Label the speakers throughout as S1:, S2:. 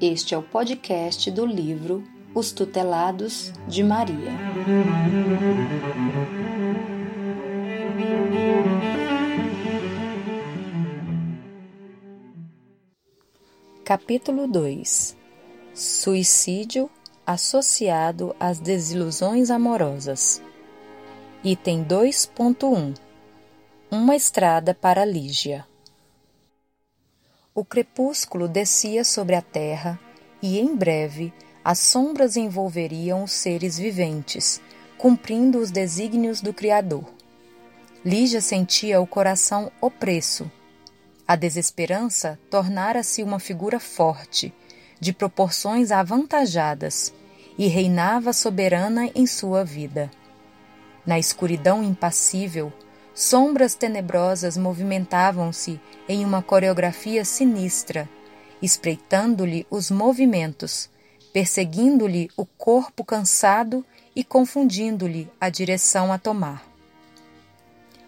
S1: Este é o podcast do livro Os Tutelados de Maria. Capítulo 2 Suicídio associado às desilusões amorosas. Item 2.1 Uma estrada para Lígia. O crepúsculo descia sobre a terra e, em breve, as sombras envolveriam os seres viventes, cumprindo os desígnios do Criador. Lígia sentia o coração opresso. A desesperança tornara-se uma figura forte, de proporções avantajadas, e reinava soberana em sua vida. Na escuridão impassível, Sombras tenebrosas movimentavam-se em uma coreografia sinistra, espreitando-lhe os movimentos, perseguindo-lhe o corpo cansado e confundindo-lhe a direção a tomar.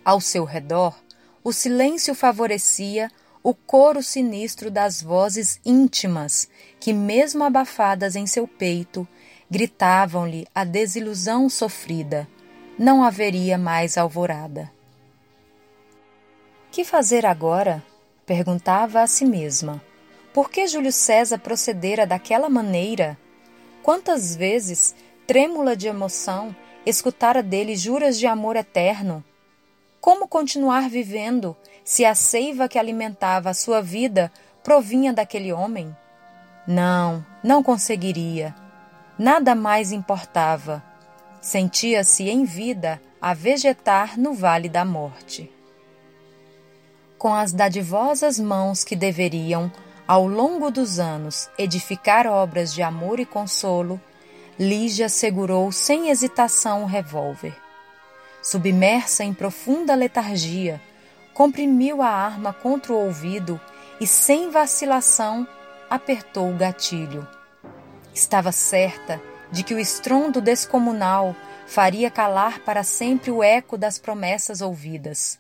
S1: Ao seu redor, o silêncio favorecia o coro sinistro das vozes íntimas que, mesmo abafadas em seu peito, gritavam-lhe a desilusão sofrida. Não haveria mais alvorada. Que fazer agora? perguntava a si mesma. Por que Júlio César procedera daquela maneira? Quantas vezes, trêmula de emoção, escutara dele juras de amor eterno? Como continuar vivendo se a seiva que alimentava a sua vida provinha daquele homem? Não, não conseguiria. Nada mais importava. Sentia-se em vida a vegetar no vale da morte com as dadivosas mãos que deveriam, ao longo dos anos, edificar obras de amor e consolo, Lígia segurou sem hesitação o revólver. Submersa em profunda letargia, comprimiu a arma contra o ouvido e, sem vacilação, apertou o gatilho. Estava certa de que o estrondo descomunal faria calar para sempre o eco das promessas ouvidas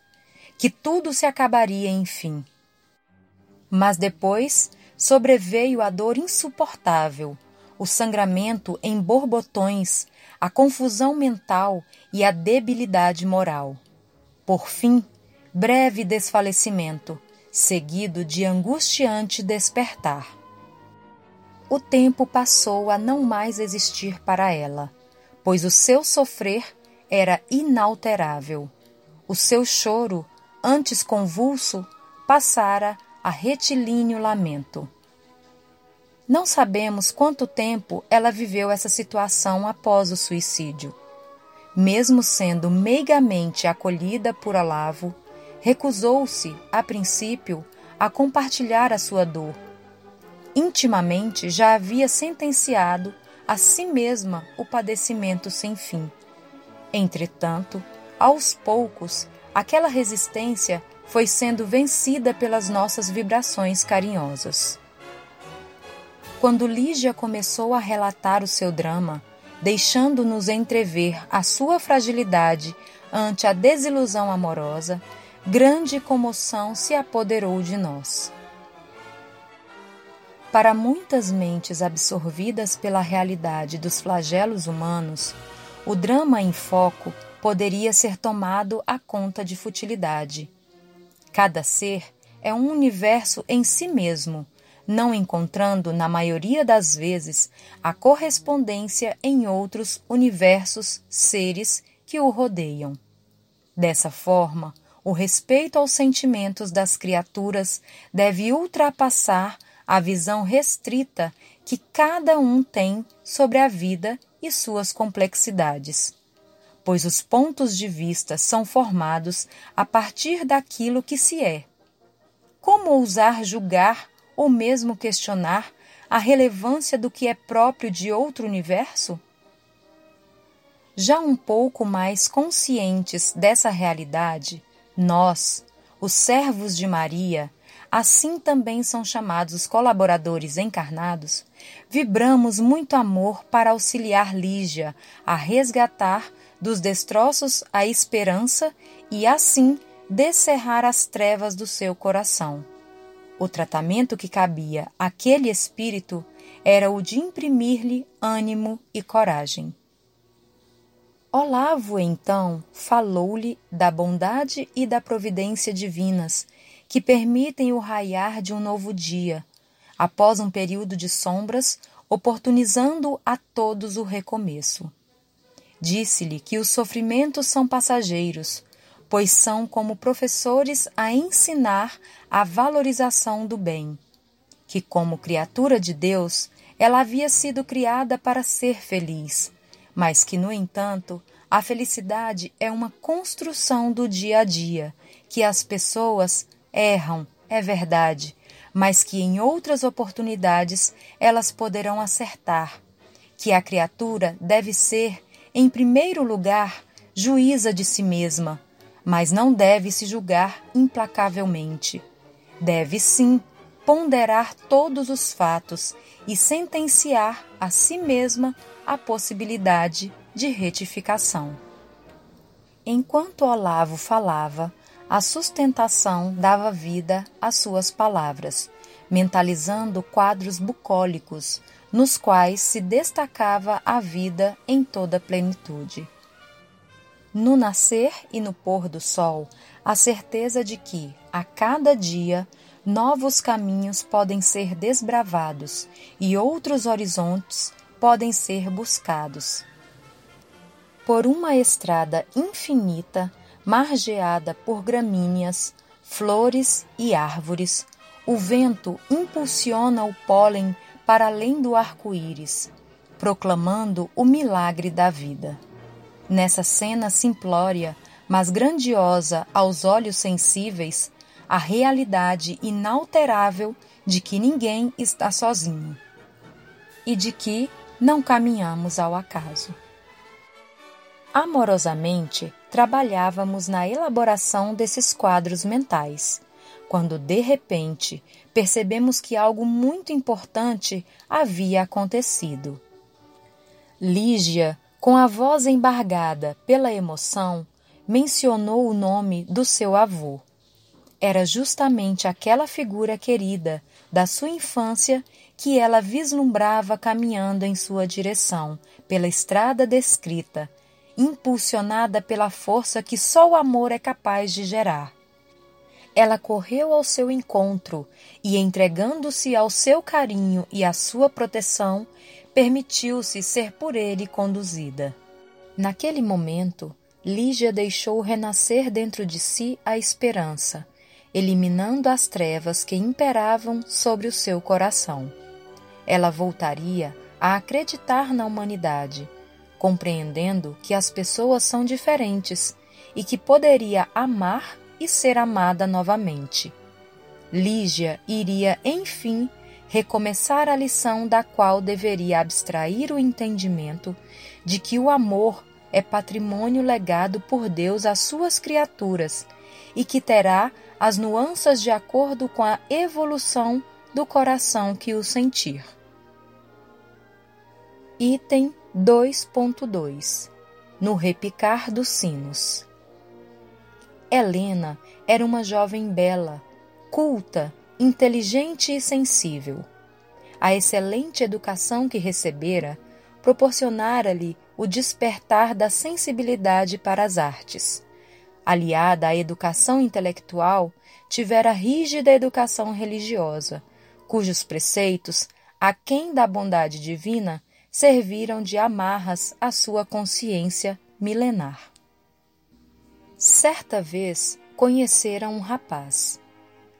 S1: que tudo se acabaria enfim. Mas depois sobreveio a dor insuportável, o sangramento em borbotões, a confusão mental e a debilidade moral. Por fim, breve desfalecimento, seguido de angustiante despertar. O tempo passou a não mais existir para ela, pois o seu sofrer era inalterável. O seu choro antes convulso, passara a retilíneo lamento. Não sabemos quanto tempo ela viveu essa situação após o suicídio. Mesmo sendo meigamente acolhida por Olavo, recusou-se, a princípio, a compartilhar a sua dor. Intimamente já havia sentenciado a si mesma o padecimento sem fim. Entretanto, aos poucos, aquela resistência foi sendo vencida pelas nossas vibrações carinhosas. Quando Lígia começou a relatar o seu drama, deixando-nos entrever a sua fragilidade ante a desilusão amorosa, grande comoção se apoderou de nós. Para muitas mentes absorvidas pela realidade dos flagelos humanos, o drama em foco poderia ser tomado à conta de futilidade. Cada ser é um universo em si mesmo, não encontrando, na maioria das vezes, a correspondência em outros universos seres que o rodeiam. Dessa forma, o respeito aos sentimentos das criaturas deve ultrapassar a visão restrita que cada um tem sobre a vida e suas complexidades pois os pontos de vista são formados a partir daquilo que se é. Como ousar julgar ou mesmo questionar a relevância do que é próprio de outro universo? Já um pouco mais conscientes dessa realidade, nós, os servos de Maria, assim também são chamados os colaboradores encarnados, vibramos muito amor para auxiliar Lígia a resgatar dos destroços a esperança e assim descerrar as trevas do seu coração. O tratamento que cabia àquele espírito era o de imprimir-lhe ânimo e coragem. Olavo, então, falou-lhe da bondade e da providência divinas que permitem o raiar de um novo dia, após um período de sombras, oportunizando a todos o recomeço. Disse-lhe que os sofrimentos são passageiros, pois são como professores a ensinar a valorização do bem, que, como criatura de Deus, ela havia sido criada para ser feliz, mas que, no entanto, a felicidade é uma construção do dia a dia, que as pessoas erram, é verdade, mas que em outras oportunidades elas poderão acertar, que a criatura deve ser, em primeiro lugar, juíza de si mesma, mas não deve se julgar implacavelmente. Deve sim ponderar todos os fatos e sentenciar a si mesma a possibilidade de retificação. Enquanto Olavo falava, a sustentação dava vida às suas palavras, mentalizando quadros bucólicos, nos quais se destacava a vida em toda plenitude. No nascer e no pôr do sol, a certeza de que, a cada dia, novos caminhos podem ser desbravados e outros horizontes podem ser buscados. Por uma estrada infinita, margeada por gramíneas, flores e árvores, o vento impulsiona o pólen para além do arco-íris, proclamando o milagre da vida. Nessa cena simplória, mas grandiosa aos olhos sensíveis, a realidade inalterável de que ninguém está sozinho e de que não caminhamos ao acaso. Amorosamente, trabalhávamos na elaboração desses quadros mentais, quando de repente percebemos que algo muito importante havia acontecido. Lígia, com a voz embargada pela emoção, mencionou o nome do seu avô. Era justamente aquela figura querida da sua infância que ela vislumbrava caminhando em sua direção pela estrada descrita impulsionada pela força que só o amor é capaz de gerar. Ela correu ao seu encontro e, entregando-se ao seu carinho e à sua proteção, permitiu-se ser por ele conduzida. Naquele momento, Lígia deixou renascer dentro de si a esperança, eliminando as trevas que imperavam sobre o seu coração. Ela voltaria a acreditar na humanidade compreendendo que as pessoas são diferentes e que poderia amar e ser amada novamente. Lígia iria, enfim, recomeçar a lição da qual deveria abstrair o entendimento de que o amor é patrimônio legado por Deus às suas criaturas e que terá as nuances de acordo com a evolução do coração que o sentir. Item 2.2 No repicar dos sinos. Helena era uma jovem bela, culta, inteligente e sensível. A excelente educação que recebera proporcionara-lhe o despertar da sensibilidade para as artes. Aliada à educação intelectual, tivera rígida educação religiosa, cujos preceitos, aquém da bondade divina, serviram de amarras à sua consciência milenar. Certa vez conhecera um rapaz.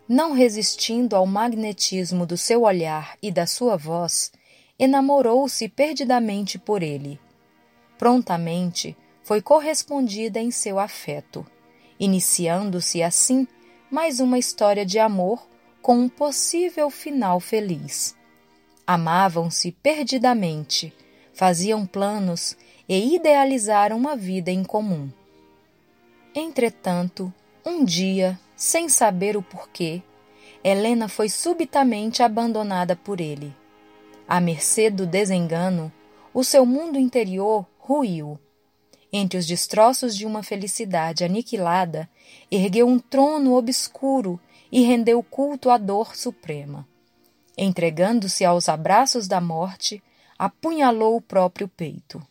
S1: Não resistindo ao magnetismo do seu olhar e da sua voz, enamorou-se perdidamente por ele. Prontamente foi correspondida em seu afeto, iniciando-se assim mais uma história de amor com um possível final feliz. Amavam-se perdidamente, faziam planos e idealizaram uma vida em comum. Entretanto, um dia, sem saber o porquê, Helena foi subitamente abandonada por ele. À mercê do desengano, o seu mundo interior ruiu. Entre os destroços de uma felicidade aniquilada, ergueu um trono obscuro e rendeu culto à dor suprema. Entregando-se aos abraços da morte, apunhalou o próprio peito.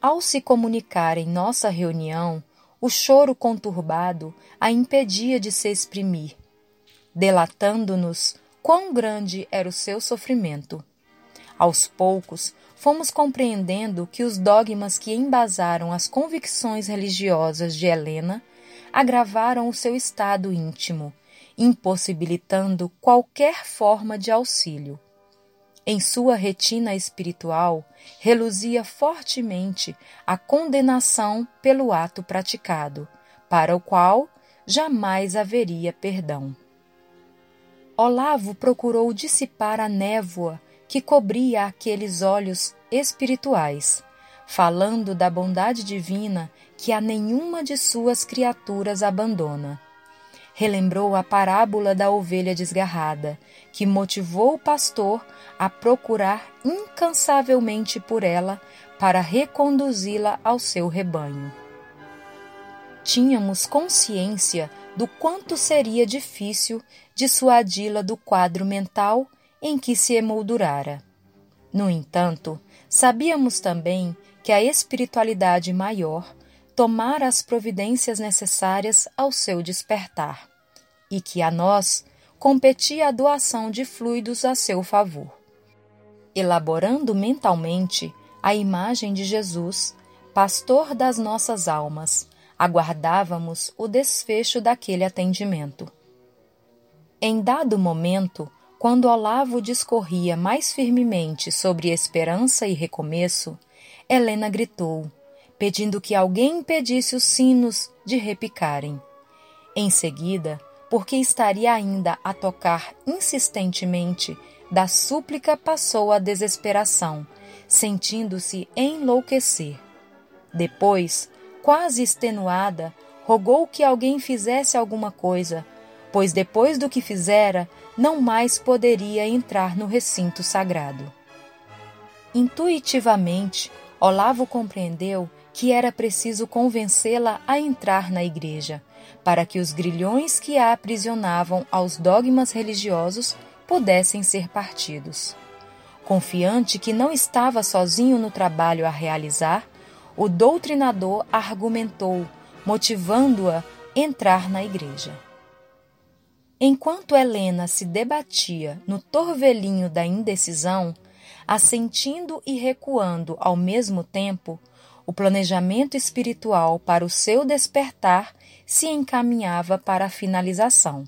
S1: Ao se comunicar em nossa reunião, o choro conturbado a impedia de se exprimir, delatando-nos quão grande era o seu sofrimento. Aos poucos, fomos compreendendo que os dogmas que embasaram as convicções religiosas de Helena agravaram o seu estado íntimo, impossibilitando qualquer forma de auxílio. Em sua retina espiritual reluzia fortemente a condenação pelo ato praticado, para o qual jamais haveria perdão. Olavo procurou dissipar a névoa que cobria aqueles olhos espirituais, falando da bondade divina que a nenhuma de suas criaturas abandona. Relembrou a parábola da ovelha desgarrada, que motivou o pastor a procurar incansavelmente por ela para reconduzi-la ao seu rebanho. Tínhamos consciência do quanto seria difícil dissuadi-la do quadro mental em que se emoldurara. No entanto, sabíamos também que a espiritualidade maior tomara as providências necessárias ao seu despertar, e que a nós competia a doação de fluidos a seu favor. Elaborando mentalmente a imagem de Jesus, pastor das nossas almas, aguardávamos o desfecho daquele atendimento. Em dado momento, quando Olavo discorria mais firmemente sobre esperança e recomeço, Helena gritou, pedindo que alguém impedisse os sinos de repicarem. Em seguida, porque estaria ainda a tocar insistentemente, da súplica passou à desesperação, sentindo-se enlouquecer. Depois, quase extenuada, rogou que alguém fizesse alguma coisa, pois depois do que fizera, não mais poderia entrar no recinto sagrado. Intuitivamente, Olavo compreendeu que era preciso convencê-la a entrar na igreja, para que os grilhões que a aprisionavam aos dogmas religiosos pudessem ser partidos. Confiante que não estava sozinho no trabalho a realizar, o doutrinador argumentou, motivando-a a entrar na igreja. Enquanto Helena se debatia no torvelinho da indecisão, assentindo e recuando ao mesmo tempo, o planejamento espiritual para o seu despertar se encaminhava para a finalização.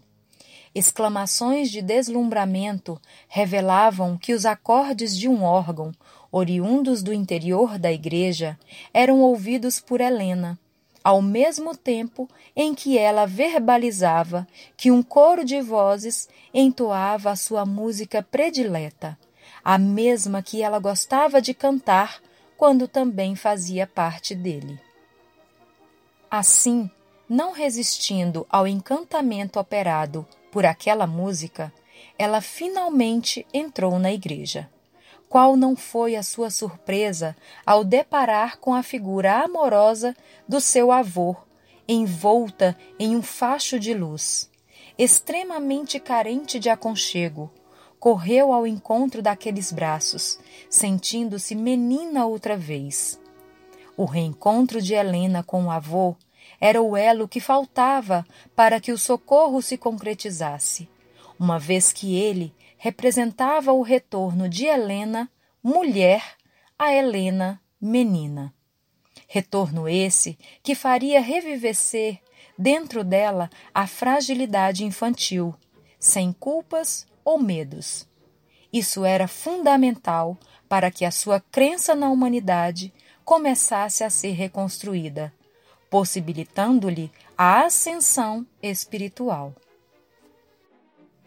S1: Exclamações de deslumbramento revelavam que os acordes de um órgão, oriundos do interior da igreja, eram ouvidos por Helena, ao mesmo tempo em que ela verbalizava que um coro de vozes entoava a sua música predileta, a mesma que ela gostava de cantar quando também fazia parte dele. Assim, não resistindo ao encantamento operado por aquela música, ela finalmente entrou na igreja. Qual não foi a sua surpresa ao deparar com a figura amorosa do seu avô, envolta em um facho de luz. Extremamente carente de aconchego, correu ao encontro daqueles braços, sentindo-se menina outra vez. O reencontro de Helena com o avô era o elo que faltava para que o socorro se concretizasse, uma vez que ele representava o retorno de Helena, mulher, a Helena, menina. Retorno esse que faria revivecer dentro dela a fragilidade infantil, sem culpas ou medos. Isso era fundamental para que a sua crença na humanidade começasse a ser reconstruída, possibilitando-lhe a ascensão espiritual.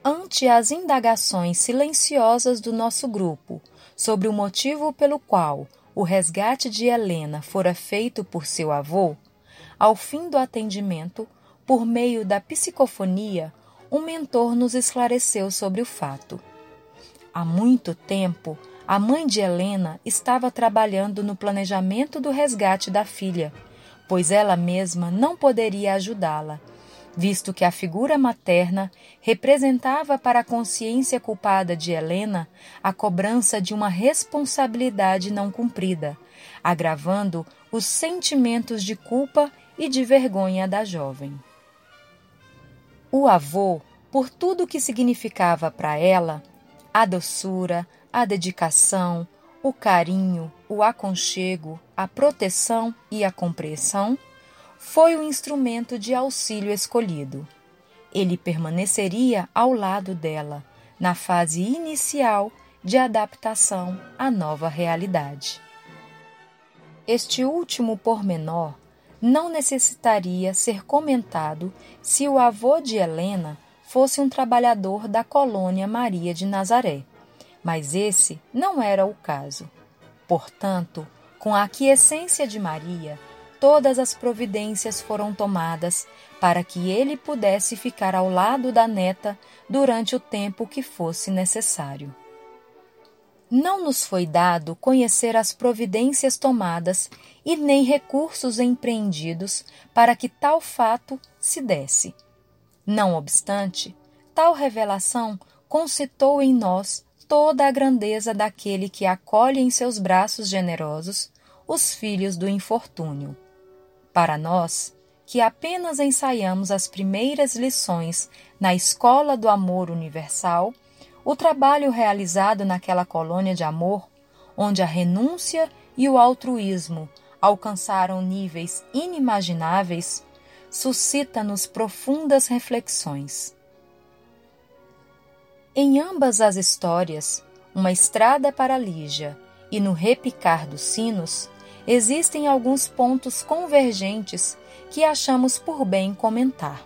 S1: Ante as indagações silenciosas do nosso grupo sobre o motivo pelo qual o resgate de Helena fora feito por seu avô, ao fim do atendimento, por meio da psicofonia, um mentor nos esclareceu sobre o fato. Há muito tempo, a mãe de Helena estava trabalhando no planejamento do resgate da filha, pois ela mesma não poderia ajudá-la visto que a figura materna representava para a consciência culpada de Helena a cobrança de uma responsabilidade não cumprida, agravando os sentimentos de culpa e de vergonha da jovem. O avô, por tudo o que significava para ela, a doçura, a dedicação, o carinho, o aconchego, a proteção e a compreensão, foi o instrumento de auxílio escolhido. Ele permaneceria ao lado dela, na fase inicial de adaptação à nova realidade. Este último pormenor não necessitaria ser comentado se o avô de Helena fosse um trabalhador da colônia Maria de Nazaré, mas esse não era o caso. Portanto, com a aquiescência de Maria, todas as providências foram tomadas para que ele pudesse ficar ao lado da neta durante o tempo que fosse necessário. Não nos foi dado conhecer as providências tomadas e nem recursos empreendidos para que tal fato se desse. Não obstante, tal revelação concitou em nós toda a grandeza daquele que acolhe em seus braços generosos os filhos do infortúnio. Para nós, que apenas ensaiamos as primeiras lições na escola do amor universal, o trabalho realizado naquela colônia de amor, onde a renúncia e o altruísmo alcançaram níveis inimagináveis, suscita-nos profundas reflexões. Em ambas as histórias, uma estrada para Lígia e no repicar dos sinos, existem alguns pontos convergentes que achamos por bem comentar.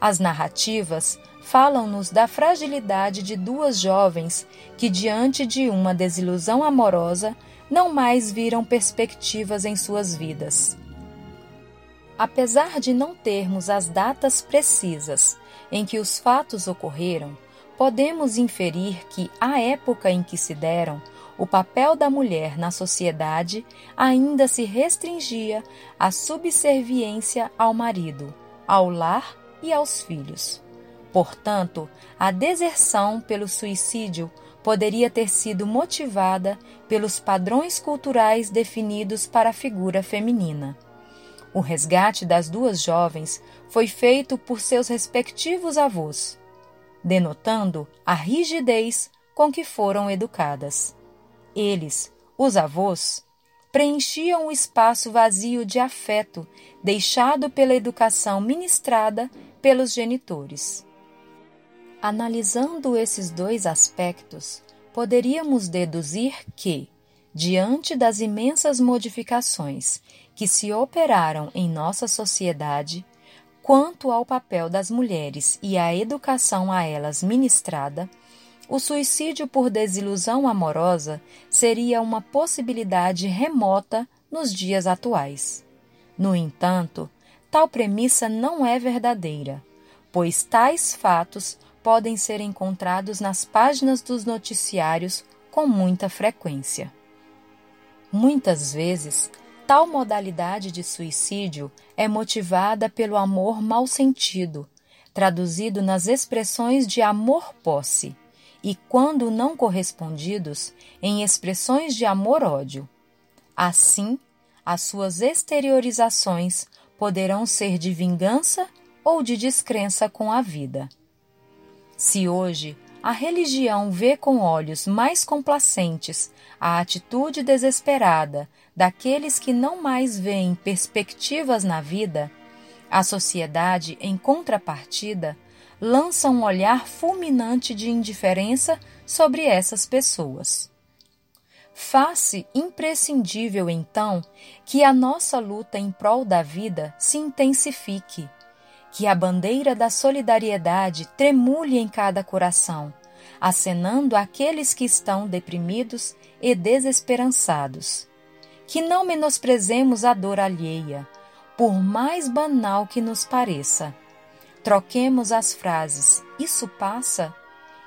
S1: As narrativas falam-nos da fragilidade de duas jovens que, diante de uma desilusão amorosa, não mais viram perspectivas em suas vidas. Apesar de não termos as datas precisas em que os fatos ocorreram, podemos inferir que, à época em que se deram, o papel da mulher na sociedade ainda se restringia à subserviência ao marido, ao lar e aos filhos. Portanto, a deserção pelo suicídio poderia ter sido motivada pelos padrões culturais definidos para a figura feminina. O resgate das duas jovens foi feito por seus respectivos avós, denotando a rigidez com que foram educadas. Eles, os avós, preenchiam o espaço vazio de afeto deixado pela educação ministrada pelos genitores. Analisando esses dois aspectos, poderíamos deduzir que, diante das imensas modificações que se operaram em nossa sociedade, quanto ao papel das mulheres e à educação a elas ministrada, o suicídio por desilusão amorosa seria uma possibilidade remota nos dias atuais. No entanto, tal premissa não é verdadeira, pois tais fatos podem ser encontrados nas páginas dos noticiários com muita frequência. Muitas vezes, tal modalidade de suicídio é motivada pelo amor mal sentido, traduzido nas expressões de amor-posse e, quando não correspondidos, em expressões de amor-ódio. Assim, as suas exteriorizações poderão ser de vingança ou de descrença com a vida. Se hoje a religião vê com olhos mais complacentes a atitude desesperada daqueles que não mais veem perspectivas na vida, a sociedade, em contrapartida, lança um olhar fulminante de indiferença sobre essas pessoas. Faz-se imprescindível, então, que a nossa luta em prol da vida se intensifique, que a bandeira da solidariedade tremule em cada coração, acenando aqueles que estão deprimidos e desesperançados. Que não menosprezemos a dor alheia, por mais banal que nos pareça Troquemos as frases isso passa,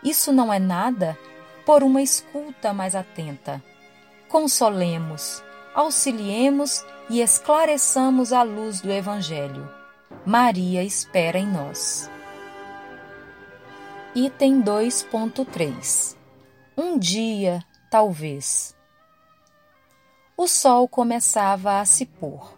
S1: isso não é nada, por uma escuta mais atenta. Consolemos, auxiliemos e esclareçamos a luz do Evangelho. Maria espera em nós. Item 2.3 Um dia, talvez. O sol começava a se pôr.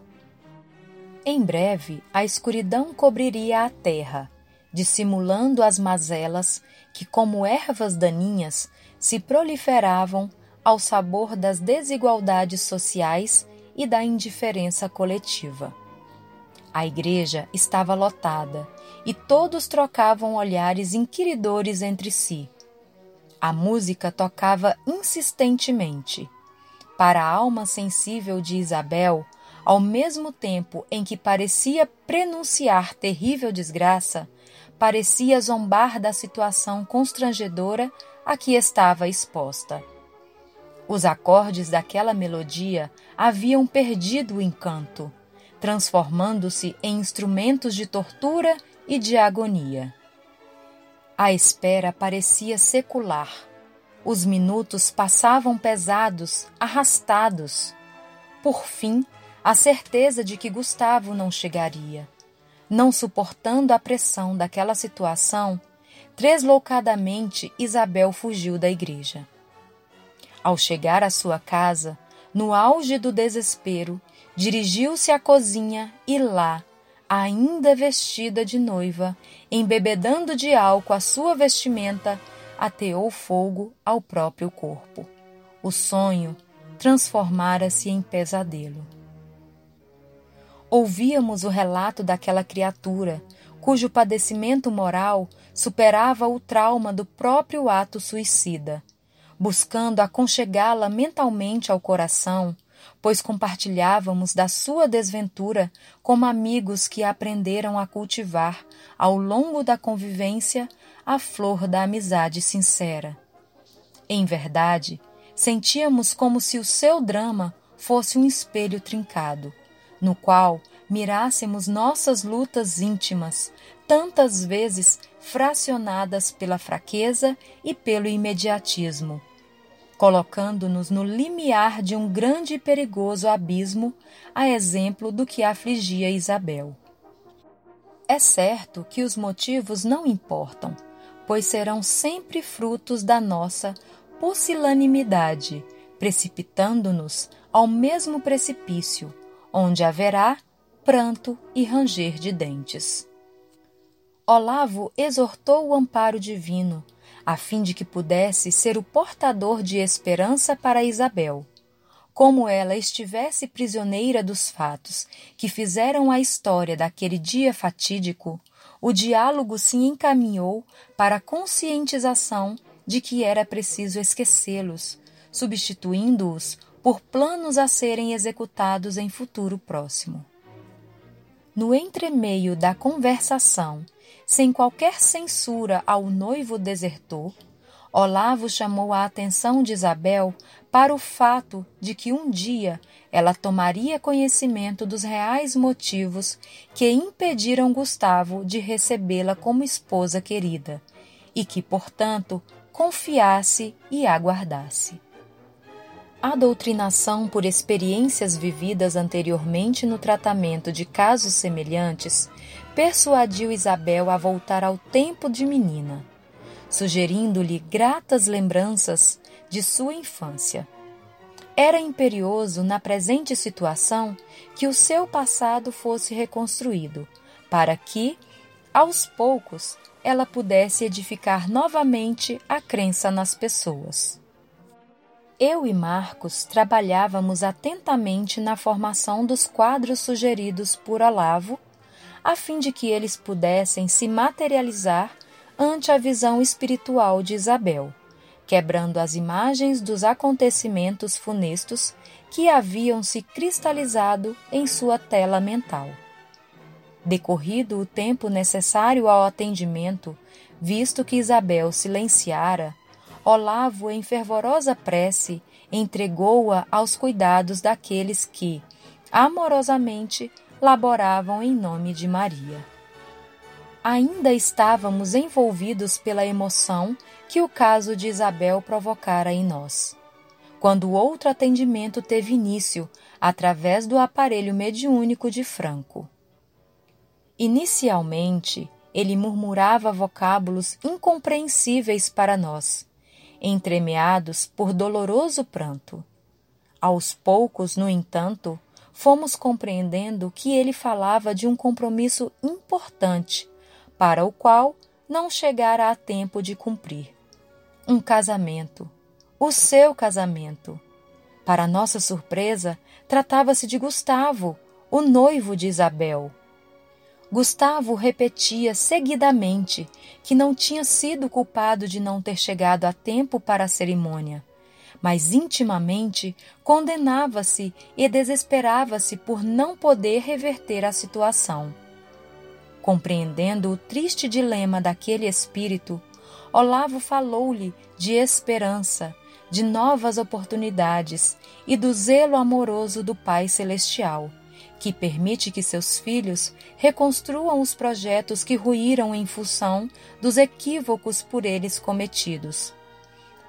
S1: Em breve, a escuridão cobriria a terra, dissimulando as mazelas que, como ervas daninhas, se proliferavam ao sabor das desigualdades sociais e da indiferença coletiva. A igreja estava lotada e todos trocavam olhares inquiridores entre si. A música tocava insistentemente. Para a alma sensível de Isabel, ao mesmo tempo em que parecia prenunciar terrível desgraça, parecia zombar da situação constrangedora a que estava exposta. Os acordes daquela melodia haviam perdido o encanto, transformando-se em instrumentos de tortura e de agonia. A espera parecia secular. Os minutos passavam pesados, arrastados. Por fim, a certeza de que Gustavo não chegaria. Não suportando a pressão daquela situação, tresloucadamente Isabel fugiu da igreja. Ao chegar à sua casa, no auge do desespero, dirigiu-se à cozinha e lá, ainda vestida de noiva, embebedando de álcool a sua vestimenta, ateou fogo ao próprio corpo. O sonho transformara-se em pesadelo ouvíamos o relato daquela criatura, cujo padecimento moral superava o trauma do próprio ato suicida, buscando aconchegá-la mentalmente ao coração, pois compartilhávamos da sua desventura como amigos que aprenderam a cultivar, ao longo da convivência, a flor da amizade sincera. Em verdade, sentíamos como se o seu drama fosse um espelho trincado no qual mirássemos nossas lutas íntimas, tantas vezes fracionadas pela fraqueza e pelo imediatismo, colocando-nos no limiar de um grande e perigoso abismo, a exemplo do que afligia Isabel. É certo que os motivos não importam, pois serão sempre frutos da nossa pusilanimidade, precipitando-nos ao mesmo precipício, onde haverá pranto e ranger de dentes. Olavo exortou o amparo divino, a fim de que pudesse ser o portador de esperança para Isabel. Como ela estivesse prisioneira dos fatos que fizeram a história daquele dia fatídico, o diálogo se encaminhou para a conscientização de que era preciso esquecê-los, substituindo-os por planos a serem executados em futuro próximo. No entremeio da conversação, sem qualquer censura ao noivo desertor, Olavo chamou a atenção de Isabel para o fato de que um dia ela tomaria conhecimento dos reais motivos que impediram Gustavo de recebê-la como esposa querida e que, portanto, confiasse e aguardasse. A doutrinação por experiências vividas anteriormente no tratamento de casos semelhantes persuadiu Isabel a voltar ao tempo de menina, sugerindo-lhe gratas lembranças de sua infância. Era imperioso, na presente situação, que o seu passado fosse reconstruído, para que, aos poucos, ela pudesse edificar novamente a crença nas pessoas. Eu e Marcos trabalhávamos atentamente na formação dos quadros sugeridos por Olavo, a fim de que eles pudessem se materializar ante a visão espiritual de Isabel, quebrando as imagens dos acontecimentos funestos que haviam se cristalizado em sua tela mental. Decorrido o tempo necessário ao atendimento, visto que Isabel silenciara, Olavo, em fervorosa prece, entregou-a aos cuidados daqueles que, amorosamente, laboravam em nome de Maria. Ainda estávamos envolvidos pela emoção que o caso de Isabel provocara em nós. Quando outro atendimento teve início através do aparelho mediúnico de Franco. Inicialmente, ele murmurava vocábulos incompreensíveis para nós, entremeados por doloroso pranto. Aos poucos, no entanto, fomos compreendendo que ele falava de um compromisso importante, para o qual não chegara a tempo de cumprir. Um casamento, o seu casamento. Para nossa surpresa, tratava-se de Gustavo, o noivo de Isabel. Gustavo repetia seguidamente que não tinha sido culpado de não ter chegado a tempo para a cerimônia, mas intimamente condenava-se e desesperava-se por não poder reverter a situação. Compreendendo o triste dilema daquele espírito, Olavo falou-lhe de esperança, de novas oportunidades e do zelo amoroso do Pai Celestial, que permite que seus filhos reconstruam os projetos que ruíram em função dos equívocos por eles cometidos.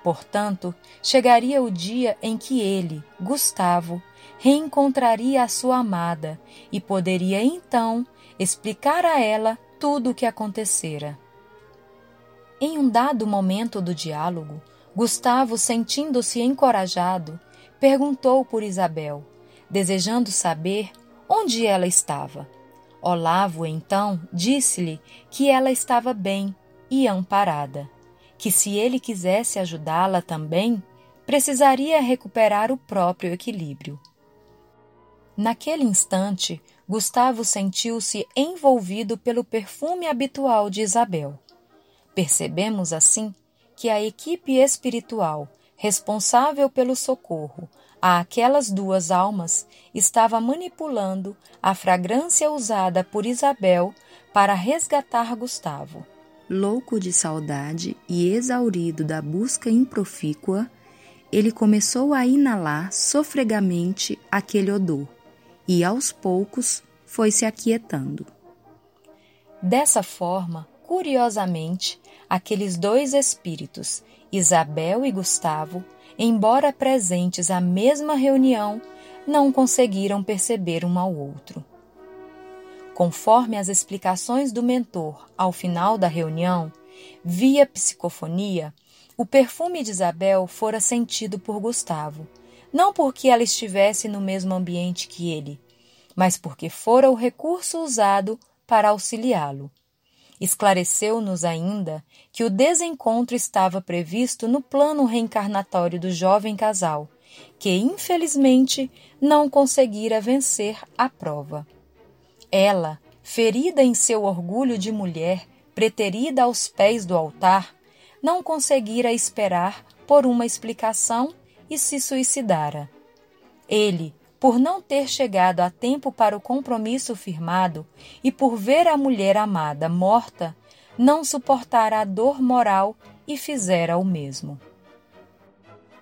S1: Portanto, chegaria o dia em que ele, Gustavo, reencontraria a sua amada e poderia então explicar a ela tudo o que acontecera. Em um dado momento do diálogo, Gustavo, sentindo-se encorajado, perguntou por Isabel, desejando saber onde ela estava. Olavo, então, disse-lhe que ela estava bem e amparada que se ele quisesse ajudá-la também, precisaria recuperar o próprio equilíbrio. Naquele instante, Gustavo sentiu-se envolvido pelo perfume habitual de Isabel. Percebemos assim que a equipe espiritual responsável pelo socorro a aquelas duas almas estava manipulando a fragrância usada por Isabel para resgatar Gustavo
S2: louco de saudade e exaurido da busca improfícua, ele começou a inalar sofregamente aquele odor e, aos poucos, foi se aquietando.
S1: Dessa forma, curiosamente, aqueles dois espíritos, Isabel e Gustavo, embora presentes à mesma reunião, não conseguiram perceber um ao outro. Conforme as explicações do mentor ao final da reunião, via psicofonia, o perfume de Isabel fora sentido por Gustavo, não porque ela estivesse no mesmo ambiente que ele, mas porque fora o recurso usado para auxiliá-lo. Esclareceu-nos ainda que o desencontro estava previsto no plano reencarnatório do jovem casal, que infelizmente não conseguira vencer a prova. Ela, ferida em seu orgulho de mulher, preterida aos pés do altar, não conseguira esperar por uma explicação e se suicidara. Ele, por não ter chegado a tempo para o compromisso firmado e por ver a mulher amada morta, não suportara a dor moral e fizera o mesmo.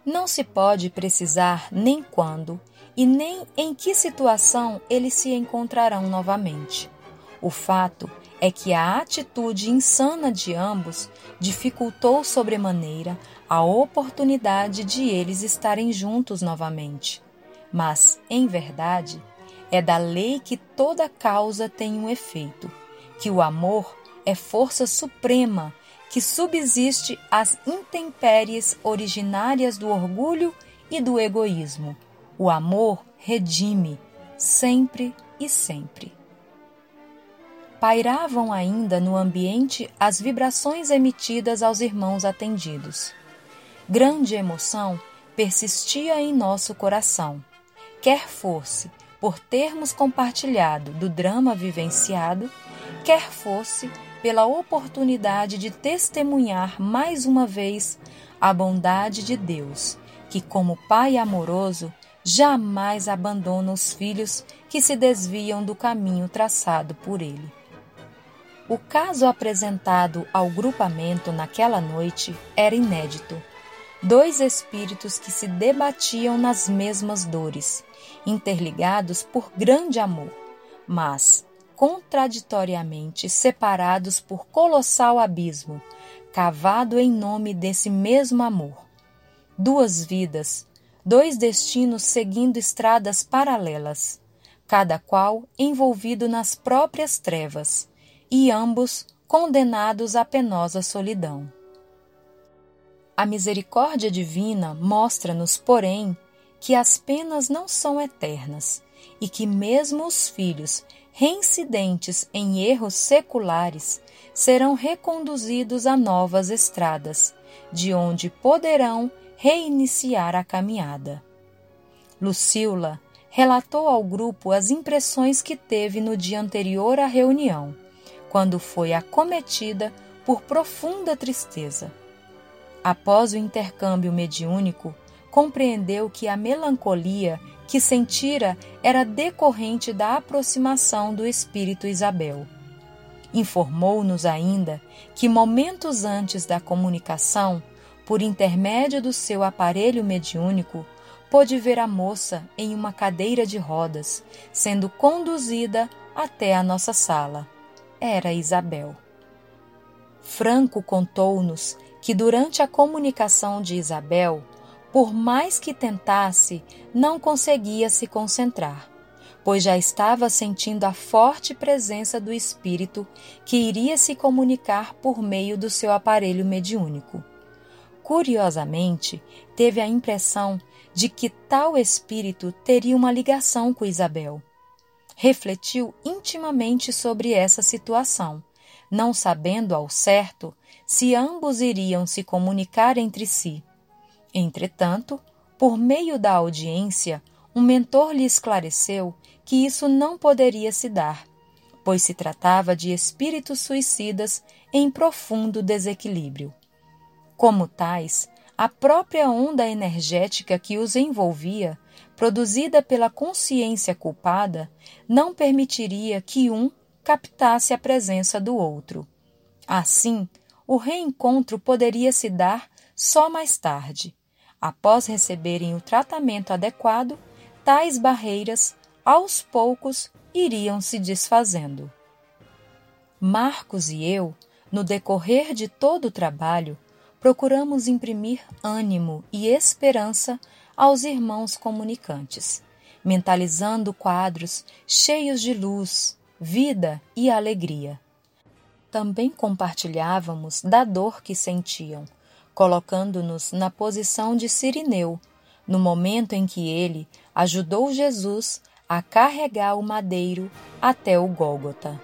S1: Não se pode precisar nem quando e nem em que situação eles se encontrarão novamente. O fato é que a atitude insana de ambos dificultou sobremaneira a oportunidade de eles estarem juntos novamente. Mas, em verdade, é da lei que toda causa tem um efeito, que o amor é força suprema que subsiste às intempéries originárias do orgulho e do egoísmo o amor redime, sempre e sempre. Pairavam ainda no ambiente as vibrações emitidas aos irmãos atendidos. Grande emoção persistia em nosso coração, quer fosse por termos compartilhado do drama vivenciado, quer fosse pela oportunidade de testemunhar mais uma vez a bondade de Deus, que, como Pai amoroso, jamais abandona os filhos que se desviam do caminho traçado por ele. O caso apresentado ao grupamento naquela noite era inédito. Dois espíritos que se debatiam nas mesmas dores, interligados por grande amor, mas contraditoriamente separados por colossal abismo, cavado em nome desse mesmo amor. Duas vidas, dois destinos seguindo estradas paralelas, cada qual envolvido nas próprias trevas, e ambos condenados à penosa solidão. A misericórdia divina mostra-nos, porém, que as penas não são eternas e que mesmo os filhos reincidentes em erros seculares serão reconduzidos a novas estradas, de onde poderão reiniciar a caminhada. Lucila relatou ao grupo as impressões que teve no dia anterior à reunião, quando foi acometida por profunda tristeza. Após o intercâmbio mediúnico, compreendeu que a melancolia que sentira era decorrente da aproximação do espírito Isabel. Informou-nos ainda que momentos antes da comunicação, por intermédio do seu aparelho mediúnico, pôde ver a moça em uma cadeira de rodas, sendo conduzida até a nossa sala. Era Isabel. Franco contou-nos que durante a comunicação de Isabel, por mais que tentasse, não conseguia se concentrar, pois já estava sentindo a forte presença do espírito que iria se comunicar por meio do seu aparelho mediúnico. Curiosamente, teve a impressão de que tal espírito teria uma ligação com Isabel. Refletiu intimamente sobre essa situação, não sabendo ao certo se ambos iriam se comunicar entre si Entretanto, por meio da audiência, um mentor lhe esclareceu que isso não poderia se dar, pois se tratava de espíritos suicidas em profundo desequilíbrio. Como tais, a própria onda energética que os envolvia, produzida pela consciência culpada, não permitiria que um captasse a presença do outro. Assim, o reencontro poderia se dar só mais tarde, Após receberem o tratamento adequado, tais barreiras, aos poucos, iriam se desfazendo. Marcos e eu, no decorrer de todo o trabalho, procuramos imprimir ânimo e esperança aos irmãos comunicantes, mentalizando quadros cheios de luz, vida e alegria. Também compartilhávamos da dor que sentiam, colocando-nos na posição de Sirineu, no momento em que ele ajudou Jesus a carregar o madeiro até o Gólgota.